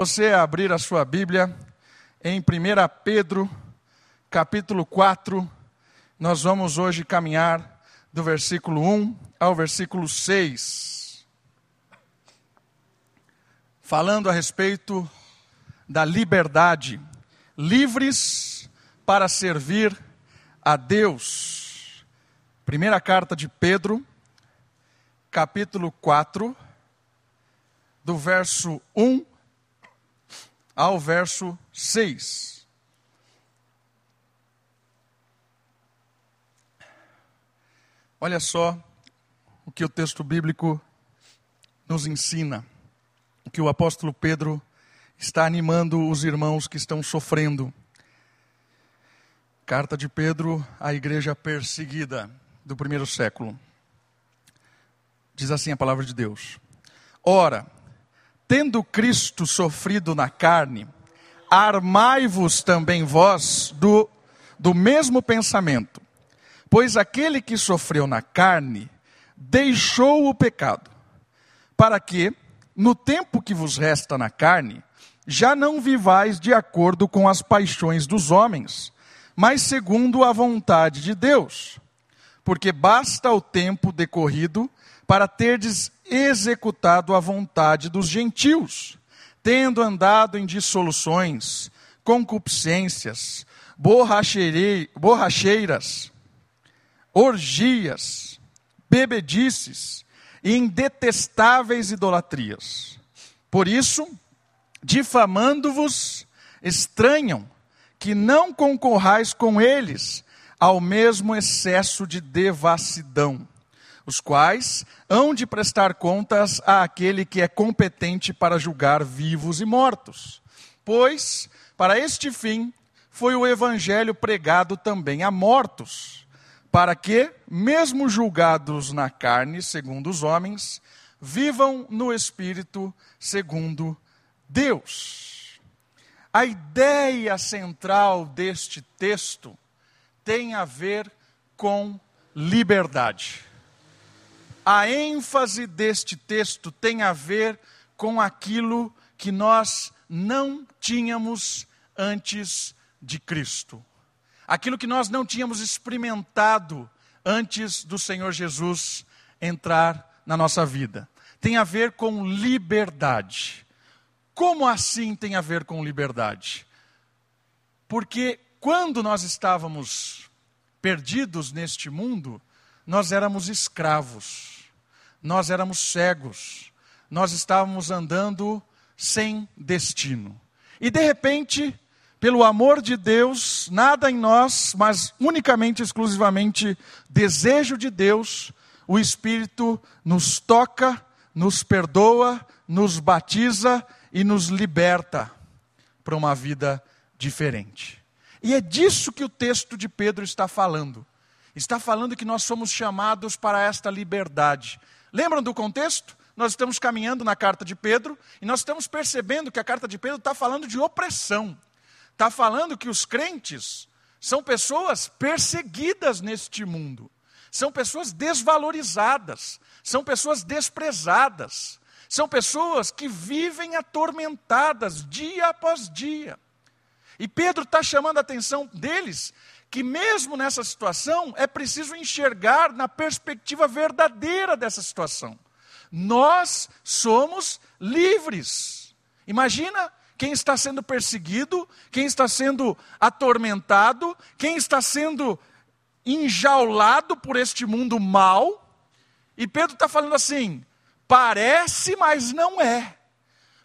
Você abrir a sua Bíblia em 1 Pedro, capítulo 4, nós vamos hoje caminhar do versículo 1 ao versículo 6. Falando a respeito da liberdade, livres para servir a Deus. Primeira carta de Pedro, capítulo 4, do verso 1 ao verso 6. Olha só o que o texto bíblico nos ensina, o que o apóstolo Pedro está animando os irmãos que estão sofrendo. Carta de Pedro à igreja perseguida do primeiro século. Diz assim a palavra de Deus: Ora, tendo Cristo sofrido na carne, armai-vos também vós do, do mesmo pensamento. Pois aquele que sofreu na carne deixou o pecado, para que, no tempo que vos resta na carne, já não vivais de acordo com as paixões dos homens, mas segundo a vontade de Deus. Porque basta o tempo decorrido para terdes executado a vontade dos gentios, tendo andado em dissoluções, concupiscências, borracheiras, orgias, bebedices e em detestáveis idolatrias. Por isso, difamando-vos, estranham que não concorrais com eles ao mesmo excesso de devassidão os quais hão de prestar contas àquele que é competente para julgar vivos e mortos. Pois, para este fim, foi o evangelho pregado também a mortos, para que, mesmo julgados na carne, segundo os homens, vivam no espírito, segundo Deus. A ideia central deste texto tem a ver com liberdade a ênfase deste texto tem a ver com aquilo que nós não tínhamos antes de Cristo. Aquilo que nós não tínhamos experimentado antes do Senhor Jesus entrar na nossa vida. Tem a ver com liberdade. Como assim tem a ver com liberdade? Porque quando nós estávamos perdidos neste mundo, nós éramos escravos nós éramos cegos, nós estávamos andando sem destino. E de repente, pelo amor de Deus, nada em nós, mas unicamente, exclusivamente, desejo de Deus, o Espírito nos toca, nos perdoa, nos batiza e nos liberta para uma vida diferente. E é disso que o texto de Pedro está falando. Está falando que nós somos chamados para esta liberdade. Lembram do contexto? Nós estamos caminhando na carta de Pedro e nós estamos percebendo que a carta de Pedro está falando de opressão. Está falando que os crentes são pessoas perseguidas neste mundo, são pessoas desvalorizadas, são pessoas desprezadas, são pessoas que vivem atormentadas dia após dia. E Pedro está chamando a atenção deles que, mesmo nessa situação, é preciso enxergar na perspectiva verdadeira dessa situação. Nós somos livres. Imagina quem está sendo perseguido, quem está sendo atormentado, quem está sendo enjaulado por este mundo mal. E Pedro está falando assim: parece, mas não é.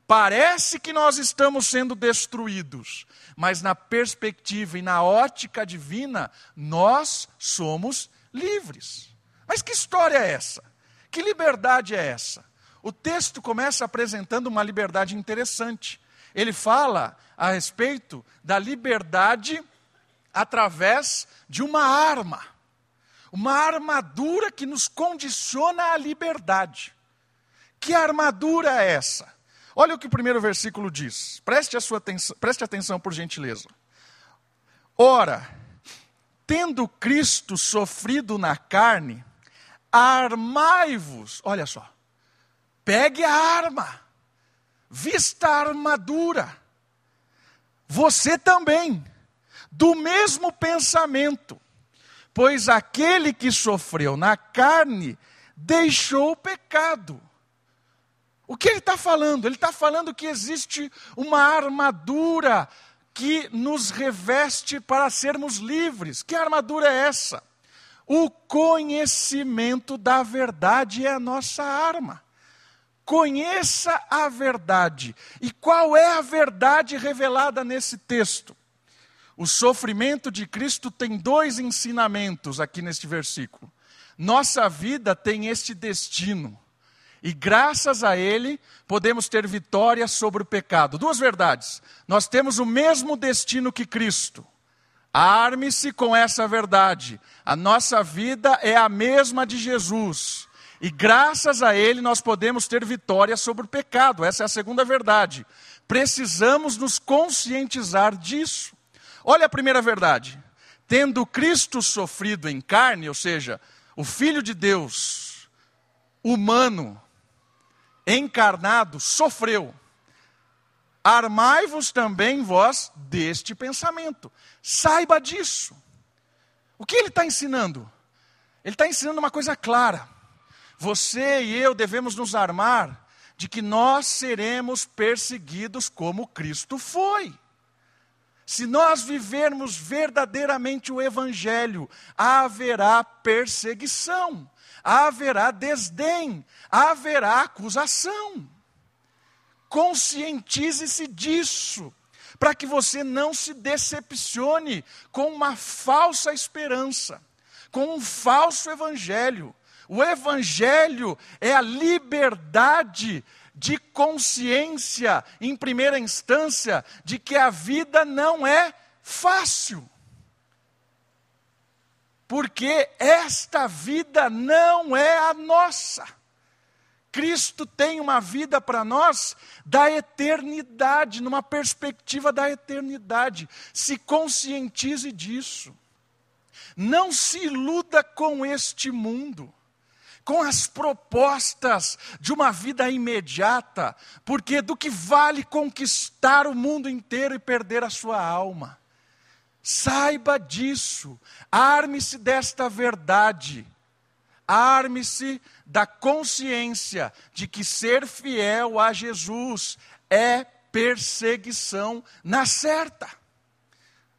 Parece que nós estamos sendo destruídos, mas na perspectiva e na ótica divina, nós somos livres. Mas que história é essa? Que liberdade é essa? O texto começa apresentando uma liberdade interessante. Ele fala a respeito da liberdade através de uma arma, uma armadura que nos condiciona à liberdade. Que armadura é essa? Olha o que o primeiro versículo diz. Preste, a sua atenção, preste atenção, por gentileza. Ora, tendo Cristo sofrido na carne, armai-vos. Olha só. Pegue a arma. vista a armadura. Você também, do mesmo pensamento, pois aquele que sofreu na carne deixou o pecado. O que ele está falando? Ele está falando que existe uma armadura que nos reveste para sermos livres. Que armadura é essa? O conhecimento da verdade é a nossa arma. Conheça a verdade. E qual é a verdade revelada nesse texto? O sofrimento de Cristo tem dois ensinamentos aqui neste versículo. Nossa vida tem este destino. E graças a Ele, podemos ter vitória sobre o pecado. Duas verdades. Nós temos o mesmo destino que Cristo. Arme-se com essa verdade. A nossa vida é a mesma de Jesus. E graças a Ele nós podemos ter vitória sobre o pecado. Essa é a segunda verdade. Precisamos nos conscientizar disso. Olha a primeira verdade. Tendo Cristo sofrido em carne, ou seja, o Filho de Deus, humano, encarnado, sofreu. Armai-vos também vós deste pensamento. Saiba disso. O que ele está ensinando? Ele está ensinando uma coisa clara. Você e eu devemos nos armar de que nós seremos perseguidos como Cristo foi. Se nós vivermos verdadeiramente o Evangelho, haverá perseguição, haverá desdém, haverá acusação. Conscientize-se disso, para que você não se decepcione com uma falsa esperança, com um falso Evangelho o Evangelho é a liberdade de consciência, em primeira instância, de que a vida não é fácil. Porque esta vida não é a nossa. Cristo tem uma vida para nós da eternidade, numa perspectiva da eternidade. Se conscientize disso. Não se iluda com este mundo com as propostas de uma vida imediata, porque do que vale conquistar o mundo inteiro e perder a sua alma. Saiba disso, arme-se desta verdade, arme-se da consciência de que ser fiel a Jesus é perseguição na certa.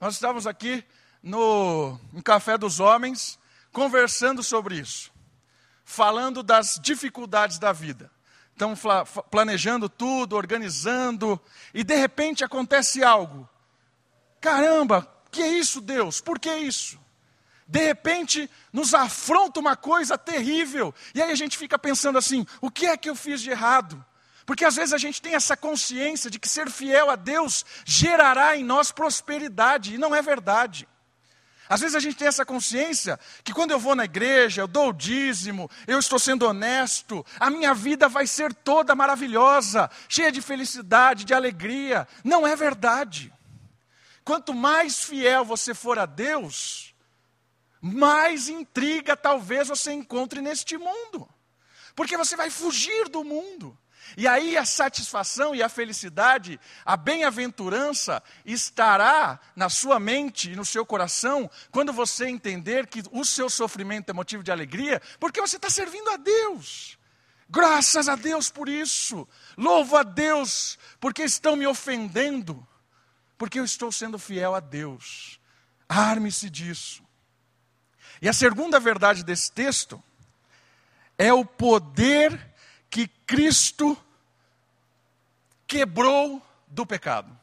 Nós estávamos aqui no, no Café dos Homens conversando sobre isso falando das dificuldades da vida. Estão planejando tudo, organizando, e de repente acontece algo. Caramba, que é isso, Deus? Por que isso? De repente nos afronta uma coisa terrível, e aí a gente fica pensando assim: o que é que eu fiz de errado? Porque às vezes a gente tem essa consciência de que ser fiel a Deus gerará em nós prosperidade, e não é verdade. Às vezes a gente tem essa consciência que quando eu vou na igreja, eu dou o dízimo, eu estou sendo honesto, a minha vida vai ser toda maravilhosa, cheia de felicidade, de alegria. Não é verdade. Quanto mais fiel você for a Deus, mais intriga talvez você encontre neste mundo. Porque você vai fugir do mundo. E aí a satisfação e a felicidade, a bem-aventurança estará na sua mente e no seu coração quando você entender que o seu sofrimento é motivo de alegria, porque você está servindo a Deus. Graças a Deus por isso. Louvo a Deus porque estão me ofendendo, porque eu estou sendo fiel a Deus. Arme-se disso. E a segunda verdade desse texto é o poder que Cristo quebrou do pecado.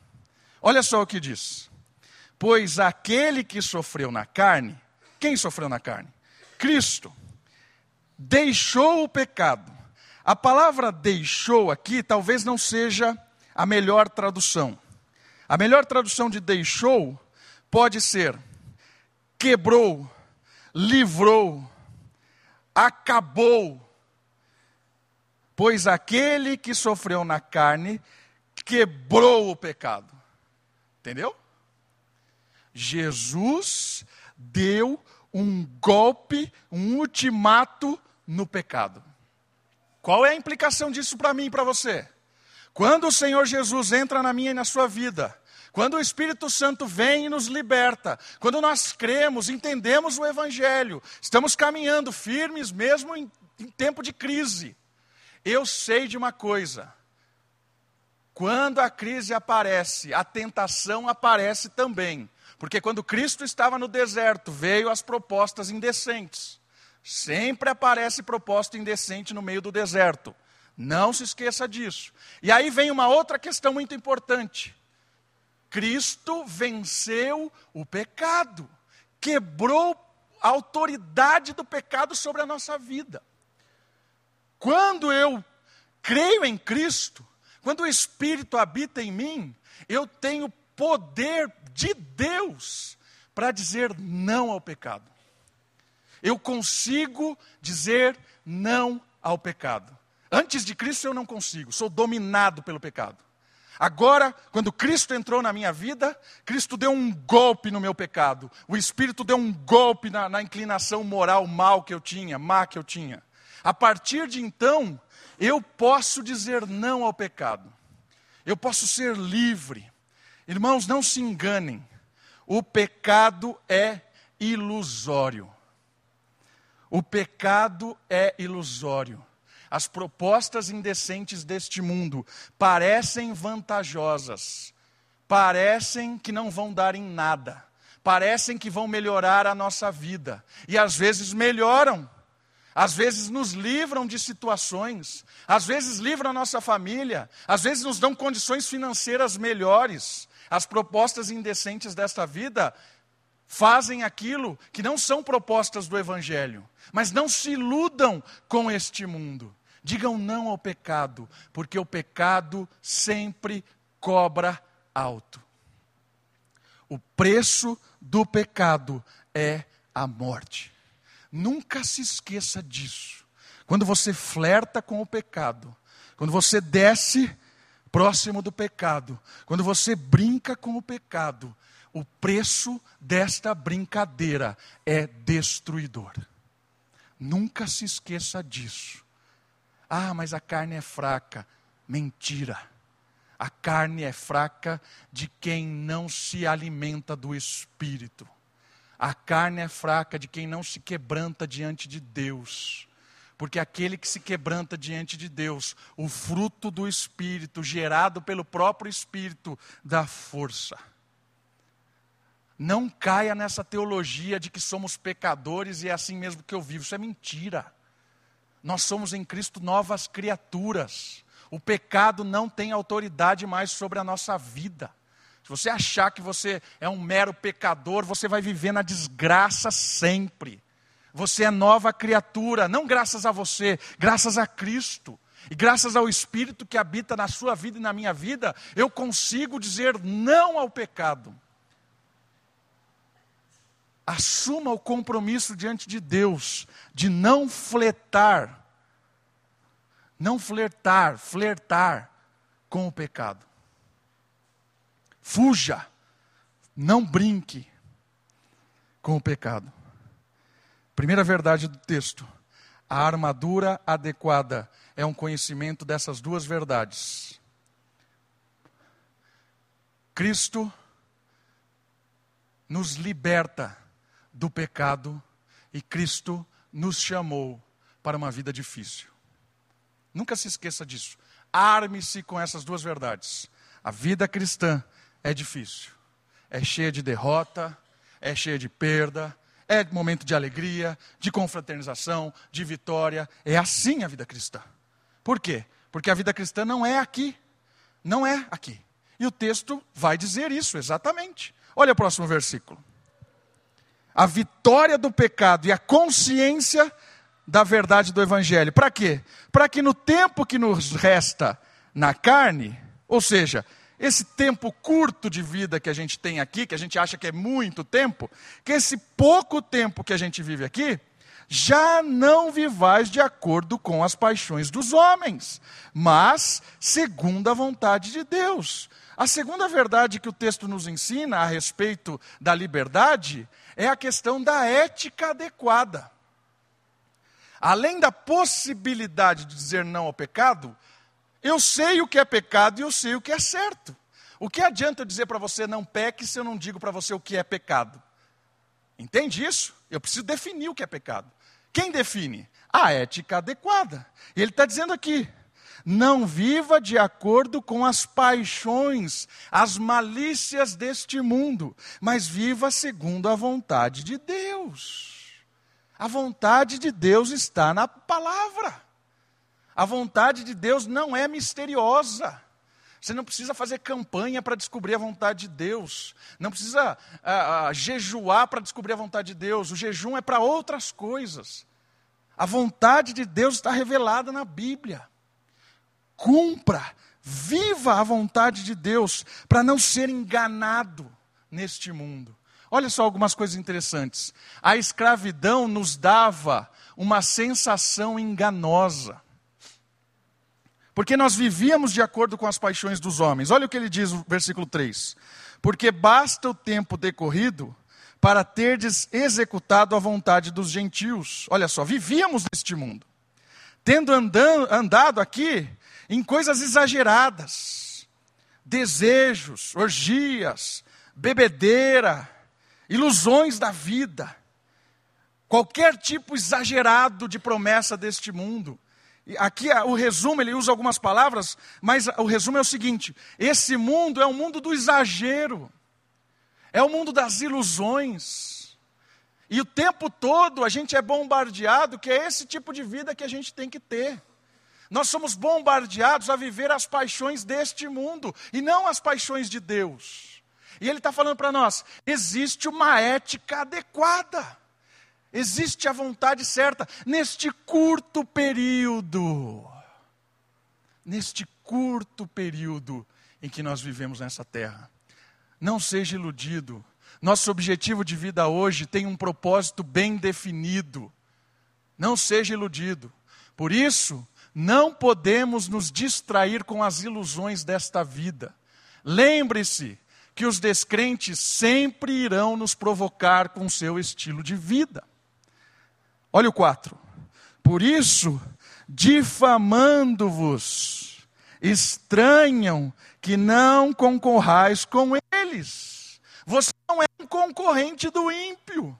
Olha só o que diz: Pois aquele que sofreu na carne, quem sofreu na carne? Cristo, deixou o pecado. A palavra deixou aqui talvez não seja a melhor tradução. A melhor tradução de deixou pode ser quebrou, livrou, acabou, Pois aquele que sofreu na carne quebrou o pecado. Entendeu? Jesus deu um golpe, um ultimato no pecado. Qual é a implicação disso para mim e para você? Quando o Senhor Jesus entra na minha e na sua vida, quando o Espírito Santo vem e nos liberta, quando nós cremos, entendemos o Evangelho, estamos caminhando firmes mesmo em, em tempo de crise. Eu sei de uma coisa: quando a crise aparece, a tentação aparece também. Porque quando Cristo estava no deserto, veio as propostas indecentes. Sempre aparece proposta indecente no meio do deserto. Não se esqueça disso. E aí vem uma outra questão muito importante. Cristo venceu o pecado, quebrou a autoridade do pecado sobre a nossa vida. Quando eu creio em Cristo, quando o Espírito habita em mim, eu tenho poder de Deus para dizer não ao pecado. Eu consigo dizer não ao pecado. Antes de Cristo eu não consigo, sou dominado pelo pecado. Agora, quando Cristo entrou na minha vida, Cristo deu um golpe no meu pecado. O Espírito deu um golpe na, na inclinação moral mal que eu tinha, má que eu tinha. A partir de então, eu posso dizer não ao pecado. Eu posso ser livre. Irmãos, não se enganem. O pecado é ilusório. O pecado é ilusório. As propostas indecentes deste mundo parecem vantajosas, parecem que não vão dar em nada, parecem que vão melhorar a nossa vida, e às vezes melhoram. Às vezes nos livram de situações, às vezes livram a nossa família, às vezes nos dão condições financeiras melhores. As propostas indecentes desta vida fazem aquilo que não são propostas do Evangelho, mas não se iludam com este mundo. Digam não ao pecado, porque o pecado sempre cobra alto. O preço do pecado é a morte. Nunca se esqueça disso. Quando você flerta com o pecado, quando você desce próximo do pecado, quando você brinca com o pecado, o preço desta brincadeira é destruidor. Nunca se esqueça disso. Ah, mas a carne é fraca. Mentira. A carne é fraca de quem não se alimenta do espírito. A carne é fraca de quem não se quebranta diante de Deus. Porque aquele que se quebranta diante de Deus, o fruto do Espírito, gerado pelo próprio Espírito, dá força. Não caia nessa teologia de que somos pecadores e é assim mesmo que eu vivo. Isso é mentira. Nós somos em Cristo novas criaturas. O pecado não tem autoridade mais sobre a nossa vida. Se você achar que você é um mero pecador, você vai viver na desgraça sempre. Você é nova criatura, não graças a você, graças a Cristo. E graças ao Espírito que habita na sua vida e na minha vida, eu consigo dizer não ao pecado. Assuma o compromisso diante de Deus de não fletar, não flertar, flertar com o pecado. Fuja, não brinque com o pecado. Primeira verdade do texto: a armadura adequada é um conhecimento dessas duas verdades. Cristo nos liberta do pecado e Cristo nos chamou para uma vida difícil. Nunca se esqueça disso. Arme-se com essas duas verdades. A vida cristã é difícil. É cheia de derrota, é cheia de perda, é momento de alegria, de confraternização, de vitória. É assim a vida cristã. Por quê? Porque a vida cristã não é aqui. Não é aqui. E o texto vai dizer isso exatamente. Olha o próximo versículo. A vitória do pecado e a consciência da verdade do Evangelho. Para quê? Para que no tempo que nos resta na carne, ou seja, esse tempo curto de vida que a gente tem aqui, que a gente acha que é muito tempo, que esse pouco tempo que a gente vive aqui, já não vivais de acordo com as paixões dos homens, mas segundo a vontade de Deus. A segunda verdade que o texto nos ensina a respeito da liberdade é a questão da ética adequada. Além da possibilidade de dizer não ao pecado, Eu sei o que é pecado e eu sei o que é certo. O que adianta eu dizer para você não peque se eu não digo para você o que é pecado? Entende isso? Eu preciso definir o que é pecado. Quem define? A ética adequada. E ele está dizendo aqui: não viva de acordo com as paixões, as malícias deste mundo, mas viva segundo a vontade de Deus. A vontade de Deus está na palavra. A vontade de Deus não é misteriosa. Você não precisa fazer campanha para descobrir a vontade de Deus. Não precisa ah, ah, jejuar para descobrir a vontade de Deus. O jejum é para outras coisas. A vontade de Deus está revelada na Bíblia. Cumpra, viva a vontade de Deus para não ser enganado neste mundo. Olha só algumas coisas interessantes. A escravidão nos dava uma sensação enganosa. Porque nós vivíamos de acordo com as paixões dos homens. Olha o que ele diz no versículo 3. Porque basta o tempo decorrido para terdes executado a vontade dos gentios. Olha só, vivíamos neste mundo. Tendo andando, andado aqui em coisas exageradas, desejos, orgias, bebedeira, ilusões da vida, qualquer tipo exagerado de promessa deste mundo. Aqui o resumo, ele usa algumas palavras, mas o resumo é o seguinte: esse mundo é o mundo do exagero, é o mundo das ilusões. E o tempo todo a gente é bombardeado que é esse tipo de vida que a gente tem que ter. Nós somos bombardeados a viver as paixões deste mundo e não as paixões de Deus. E ele está falando para nós: existe uma ética adequada. Existe a vontade certa neste curto período. Neste curto período em que nós vivemos nessa terra. Não seja iludido. Nosso objetivo de vida hoje tem um propósito bem definido. Não seja iludido. Por isso, não podemos nos distrair com as ilusões desta vida. Lembre-se que os descrentes sempre irão nos provocar com seu estilo de vida. Olha o 4. Por isso, difamando-vos, estranham que não concorrais com eles. Você não é um concorrente do ímpio.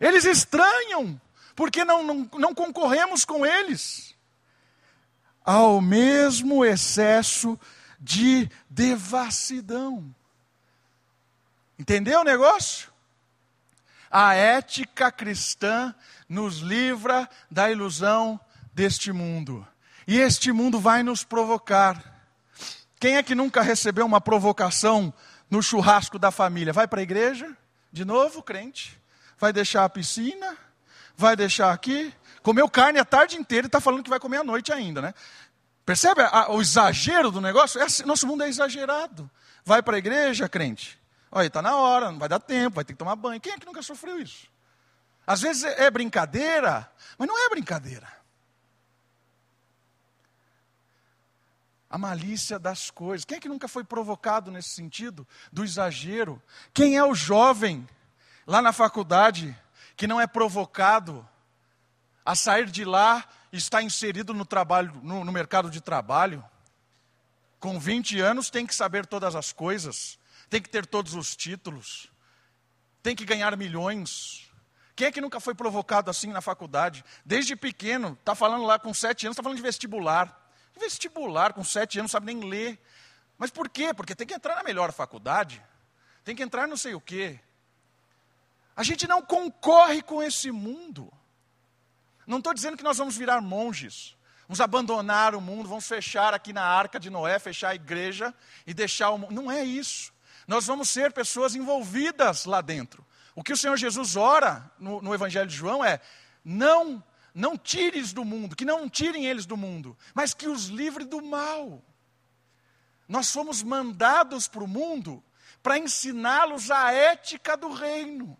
Eles estranham, porque não, não, não concorremos com eles. Ao mesmo excesso de devassidão. Entendeu o negócio? A ética cristã nos livra da ilusão deste mundo. E este mundo vai nos provocar. Quem é que nunca recebeu uma provocação no churrasco da família? Vai para a igreja? De novo, crente? Vai deixar a piscina? Vai deixar aqui? Comeu carne a tarde inteira e está falando que vai comer à noite ainda, né? Percebe a, o exagero do negócio? É assim, nosso mundo é exagerado. Vai para a igreja, crente? Olha, está na hora, não vai dar tempo, vai ter que tomar banho. Quem é que nunca sofreu isso? Às vezes é brincadeira, mas não é brincadeira. A malícia das coisas. Quem é que nunca foi provocado nesse sentido? Do exagero. Quem é o jovem lá na faculdade que não é provocado a sair de lá e estar inserido no trabalho, no, no mercado de trabalho? Com 20 anos tem que saber todas as coisas, tem que ter todos os títulos, tem que ganhar milhões, quem é que nunca foi provocado assim na faculdade? Desde pequeno, está falando lá com sete anos, está falando de vestibular. Vestibular, com sete anos, não sabe nem ler. Mas por quê? Porque tem que entrar na melhor faculdade, tem que entrar não sei o quê. A gente não concorre com esse mundo. Não estou dizendo que nós vamos virar monges, vamos abandonar o mundo, vamos fechar aqui na arca de Noé, fechar a igreja e deixar o mundo. Não é isso. Nós vamos ser pessoas envolvidas lá dentro. O que o Senhor Jesus ora no, no Evangelho de João é: não, não tires do mundo, que não tirem eles do mundo, mas que os livre do mal. Nós somos mandados para o mundo para ensiná-los a ética do reino.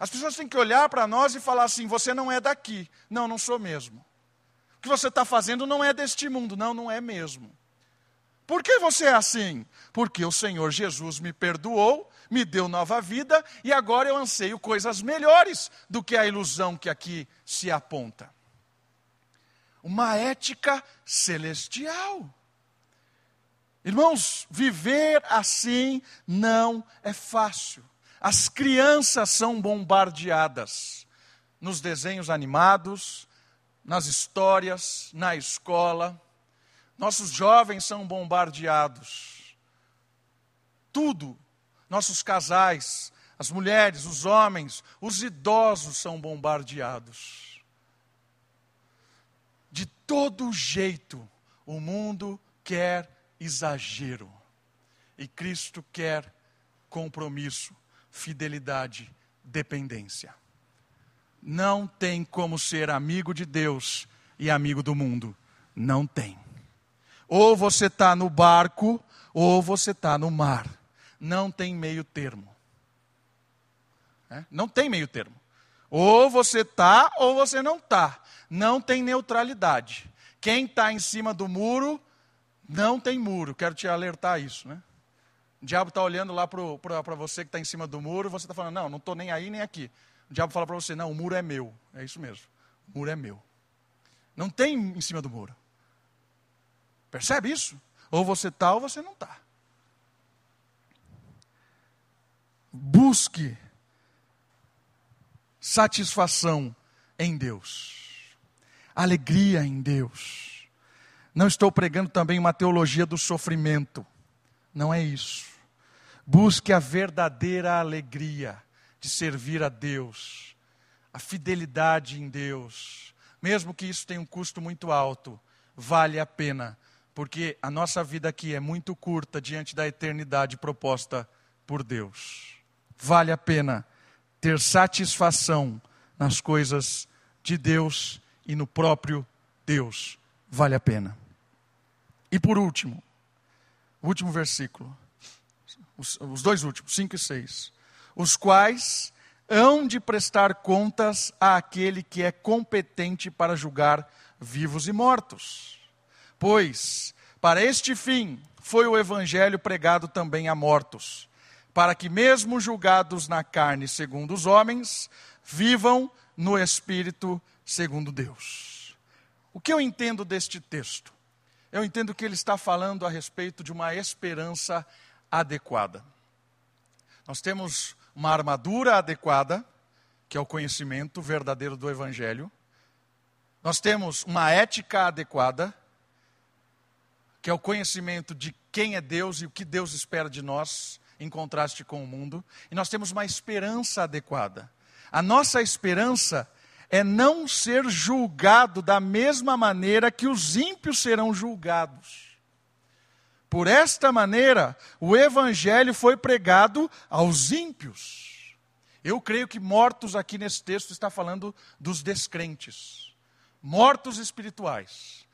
As pessoas têm que olhar para nós e falar assim: você não é daqui. Não, não sou mesmo. O que você está fazendo não é deste mundo. Não, não é mesmo. Por que você é assim? Porque o Senhor Jesus me perdoou me deu nova vida e agora eu anseio coisas melhores do que a ilusão que aqui se aponta. uma ética celestial. Irmãos, viver assim não é fácil. As crianças são bombardeadas nos desenhos animados, nas histórias, na escola. Nossos jovens são bombardeados. Tudo. Nossos casais, as mulheres, os homens, os idosos são bombardeados. De todo jeito, o mundo quer exagero. E Cristo quer compromisso, fidelidade, dependência. Não tem como ser amigo de Deus e amigo do mundo. Não tem. Ou você está no barco, ou você está no mar. Não tem meio termo. É? Não tem meio termo. Ou você está, ou você não está. Não tem neutralidade. Quem está em cima do muro não tem muro, quero te alertar isso, né? O diabo está olhando lá para você que está em cima do muro, você está falando, não, não estou nem aí nem aqui. O diabo fala para você, não, o muro é meu. É isso mesmo, o muro é meu. Não tem em cima do muro. Percebe isso? Ou você está ou você não está. Busque satisfação em Deus, alegria em Deus não estou pregando também uma teologia do sofrimento. Não é isso. Busque a verdadeira alegria de servir a Deus, a fidelidade em Deus. Mesmo que isso tenha um custo muito alto, vale a pena, porque a nossa vida aqui é muito curta diante da eternidade proposta por Deus. Vale a pena ter satisfação nas coisas de Deus e no próprio Deus. Vale a pena. E por último, último versículo, os, os dois últimos, 5 e 6. Os quais hão de prestar contas àquele que é competente para julgar vivos e mortos. Pois, para este fim, foi o evangelho pregado também a mortos, para que, mesmo julgados na carne segundo os homens, vivam no espírito segundo Deus. O que eu entendo deste texto? eu entendo que ele está falando a respeito de uma esperança adequada. Nós temos uma armadura adequada, que é o conhecimento verdadeiro do Evangelho. Nós temos uma ética adequada, que é o conhecimento de quem é Deus e o que Deus espera de nós, em contraste com o mundo. E nós temos uma esperança adequada. A nossa esperança é não ser julgado da mesma maneira que os ímpios serão julgados. Por esta maneira, o evangelho foi pregado aos ímpios. Eu creio que mortos aqui nesse texto está falando dos descrentes, mortos espirituais.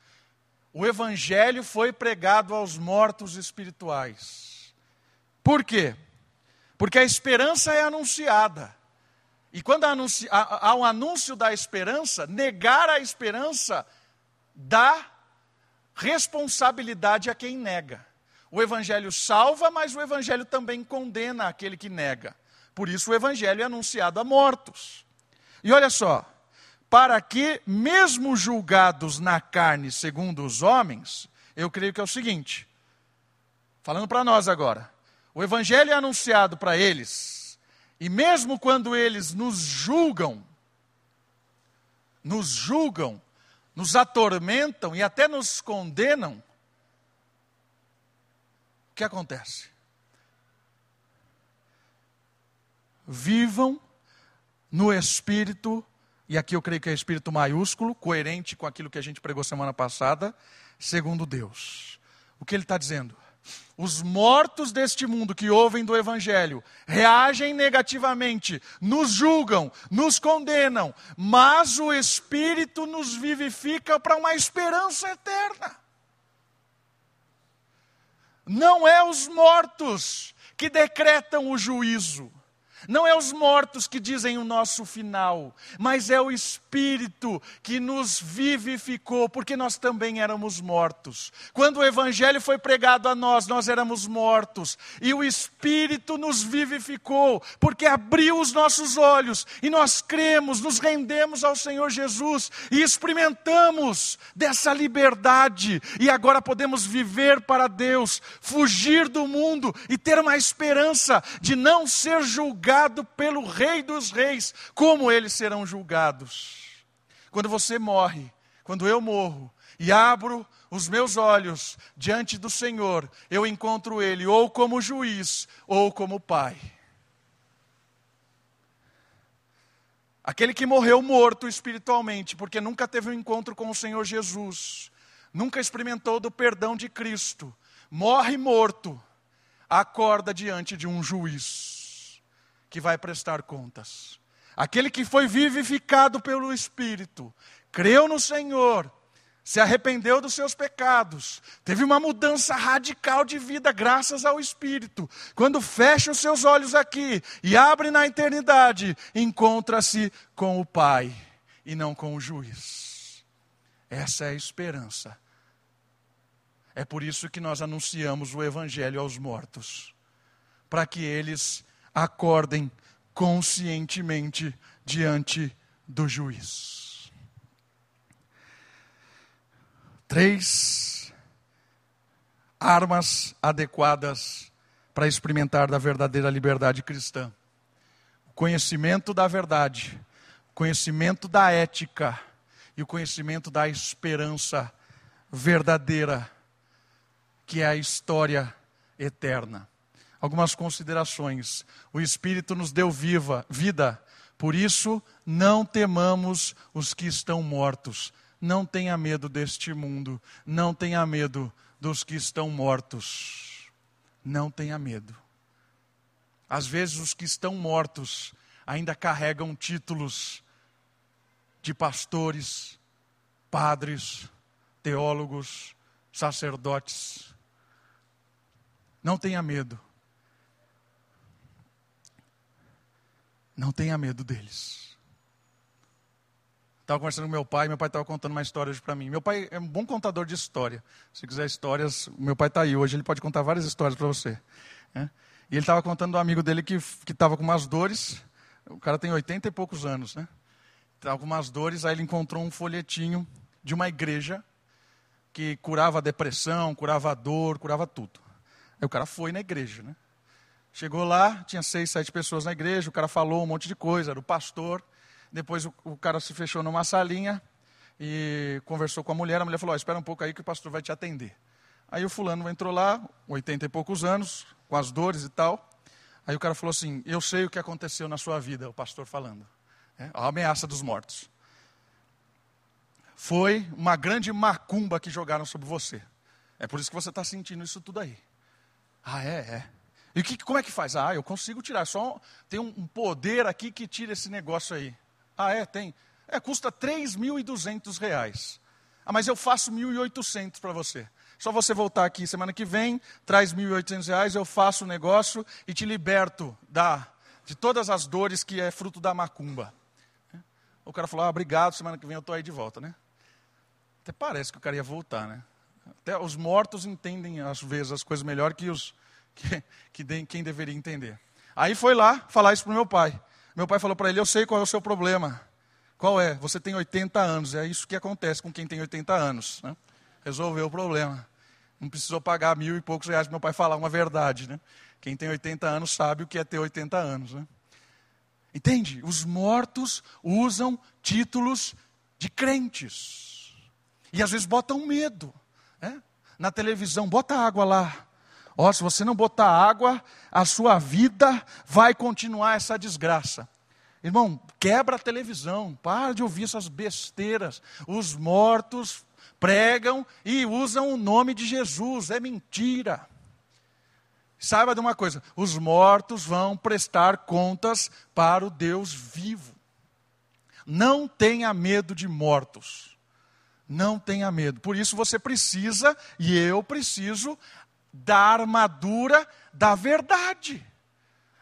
O evangelho foi pregado aos mortos espirituais. Por quê? Porque a esperança é anunciada. E quando há um anúncio da esperança, negar a esperança dá responsabilidade a quem nega. O Evangelho salva, mas o Evangelho também condena aquele que nega. Por isso o Evangelho é anunciado a mortos. E olha só, para que, mesmo julgados na carne segundo os homens, eu creio que é o seguinte, falando para nós agora, o Evangelho é anunciado para eles, e mesmo quando eles nos julgam, nos julgam, nos atormentam e até nos condenam, que acontece? Vivam no espírito, e aqui eu creio que é espírito maiúsculo, coerente com aquilo que a gente pregou semana passada, segundo Deus. O que ele está dizendo? Os mortos deste mundo que ouvem do Evangelho reagem negativamente, nos julgam, nos condenam, mas o Espírito nos vivifica para uma esperança eterna. Não é os mortos que decretam o juízo, Não é os mortos que dizem o nosso final, mas é o Espírito que nos vivificou, porque nós também éramos mortos. Quando o Evangelho foi pregado a nós, nós éramos mortos, e o Espírito nos vivificou, porque abriu os nossos olhos, e nós cremos, nos rendemos ao Senhor Jesus, e experimentamos dessa liberdade, e agora podemos viver para Deus, fugir do mundo e ter uma esperança de não ser julgados julgado pelo Rei dos Reis, como eles serão julgados. Quando você morre, quando eu morro e abro os meus olhos diante do Senhor, eu encontro Ele ou como juiz ou como Pai. Aquele que morreu morto espiritualmente, porque nunca teve um encontro com o Senhor Jesus, nunca experimentou do perdão de Cristo, morre morto, acorda diante de um juiz que vai prestar contas. Aquele que foi vivificado pelo Espírito, creu no Senhor, se arrependeu dos seus pecados, teve uma mudança radical de vida graças ao Espírito. Quando fecha os seus olhos aqui e abre na eternidade, encontra-se com o Pai e não com o juiz. Essa é a esperança. É por isso que nós anunciamos o Evangelho aos mortos, para que eles acordem conscientemente diante do juiz. Três armas adequadas para experimentar da verdadeira liberdade cristã: o conhecimento da verdade, o conhecimento da ética e o conhecimento da esperança verdadeira, que é a história eterna algumas considerações. O Espírito nos deu viva, vida, por isso não temamos os que estão mortos. Não tenha medo deste mundo, não tenha medo dos que estão mortos. Não tenha medo. Às vezes os que estão mortos ainda carregam títulos de pastores, padres, teólogos, sacerdotes. Não tenha medo. Não tenha medo deles. Estava conversando com meu pai, meu pai estava contando uma história hoje para mim. Meu pai é um bom contador de história. Se quiser histórias, meu pai está aí hoje, ele pode contar várias histórias para você. Né? E ele estava contando do amigo dele que estava com umas dores. O cara tem 80 e poucos anos, né? Estava com umas dores, aí ele encontrou um folhetinho de uma igreja que curava a depressão, curava a dor, curava tudo. Aí o cara foi na igreja, né? Chegou lá, tinha seis, sete pessoas na igreja, o cara falou um monte de coisa, era o pastor. Depois o, o cara se fechou numa salinha e conversou com a mulher. A mulher falou: oh, Espera um pouco aí que o pastor vai te atender. Aí o fulano entrou lá, oitenta e poucos anos, com as dores e tal. Aí o cara falou assim: Eu sei o que aconteceu na sua vida, o pastor falando. É, a ameaça dos mortos. Foi uma grande macumba que jogaram sobre você. É por isso que você está sentindo isso tudo aí. Ah, é? É. E que, como é que faz? Ah, eu consigo tirar. Só tem um poder aqui que tira esse negócio aí. Ah, é? Tem. É, custa 3.200 reais. Ah, mas eu faço 1.800 para você. Só você voltar aqui semana que vem, traz 1.800 reais, eu faço o negócio e te liberto da, de todas as dores que é fruto da macumba. O cara falou, ah, obrigado, semana que vem eu estou aí de volta, né? Até parece que o cara ia voltar, né? Até os mortos entendem, às vezes, as coisas melhor que os, que, que quem deveria entender. Aí foi lá falar isso para meu pai. Meu pai falou para ele: Eu sei qual é o seu problema. Qual é? Você tem 80 anos. É isso que acontece com quem tem 80 anos. Né? Resolveu o problema. Não precisou pagar mil e poucos reais para meu pai falar uma verdade. Né? Quem tem 80 anos sabe o que é ter 80 anos. Né? Entende? Os mortos usam títulos de crentes. E às vezes botam medo. Né? Na televisão, bota água lá. Ó, oh, se você não botar água, a sua vida vai continuar essa desgraça. Irmão, quebra a televisão, para de ouvir essas besteiras. Os mortos pregam e usam o nome de Jesus, é mentira. Saiba de uma coisa: os mortos vão prestar contas para o Deus vivo. Não tenha medo de mortos. Não tenha medo. Por isso você precisa, e eu preciso, da armadura da verdade.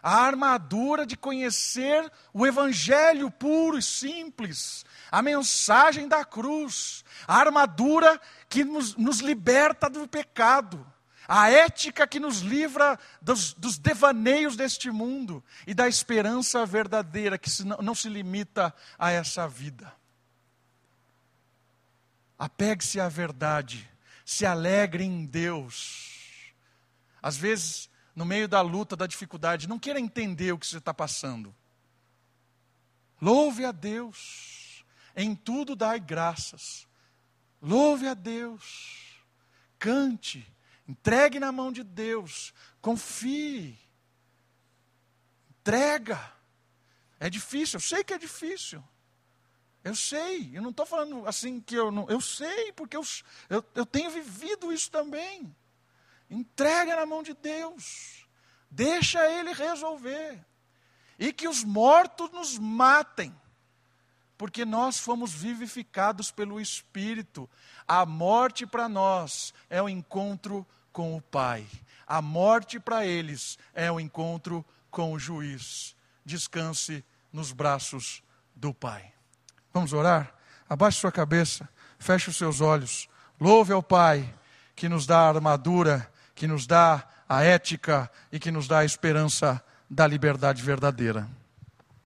a armadura de conhecer o Evangelho puro e simples, a mensagem da cruz, a armadura que nos, nos liberta do pecado, a ética que nos livra dos, dos, devaneios deste mundo e da esperança verdadeira que se não, não se limita a essa vida. Apegue-se à verdade, se alegre em Deus. Às vezes, no meio da luta, da dificuldade, não queira entender o que você está passando. Louve a Deus, em tudo dai graças. Louve a Deus, cante, entregue na mão de Deus, confie, entrega. É difícil, eu sei que é difícil. Eu sei, eu não estou falando assim que eu não. Eu sei, porque eu, eu, eu tenho vivido isso também. Entrega na mão de Deus. Deixa Ele resolver. E que os mortos nos matem. Porque nós fomos vivificados pelo Espírito. A morte para nós é o encontro com o Pai. A morte para eles é o encontro com o juiz. Descanse nos braços do Pai. Vamos orar? Abaixe sua cabeça, feche os seus olhos. Louve ao Pai que nos dá a armadura, que nos dá a ética e que nos dá a esperança da liberdade verdadeira.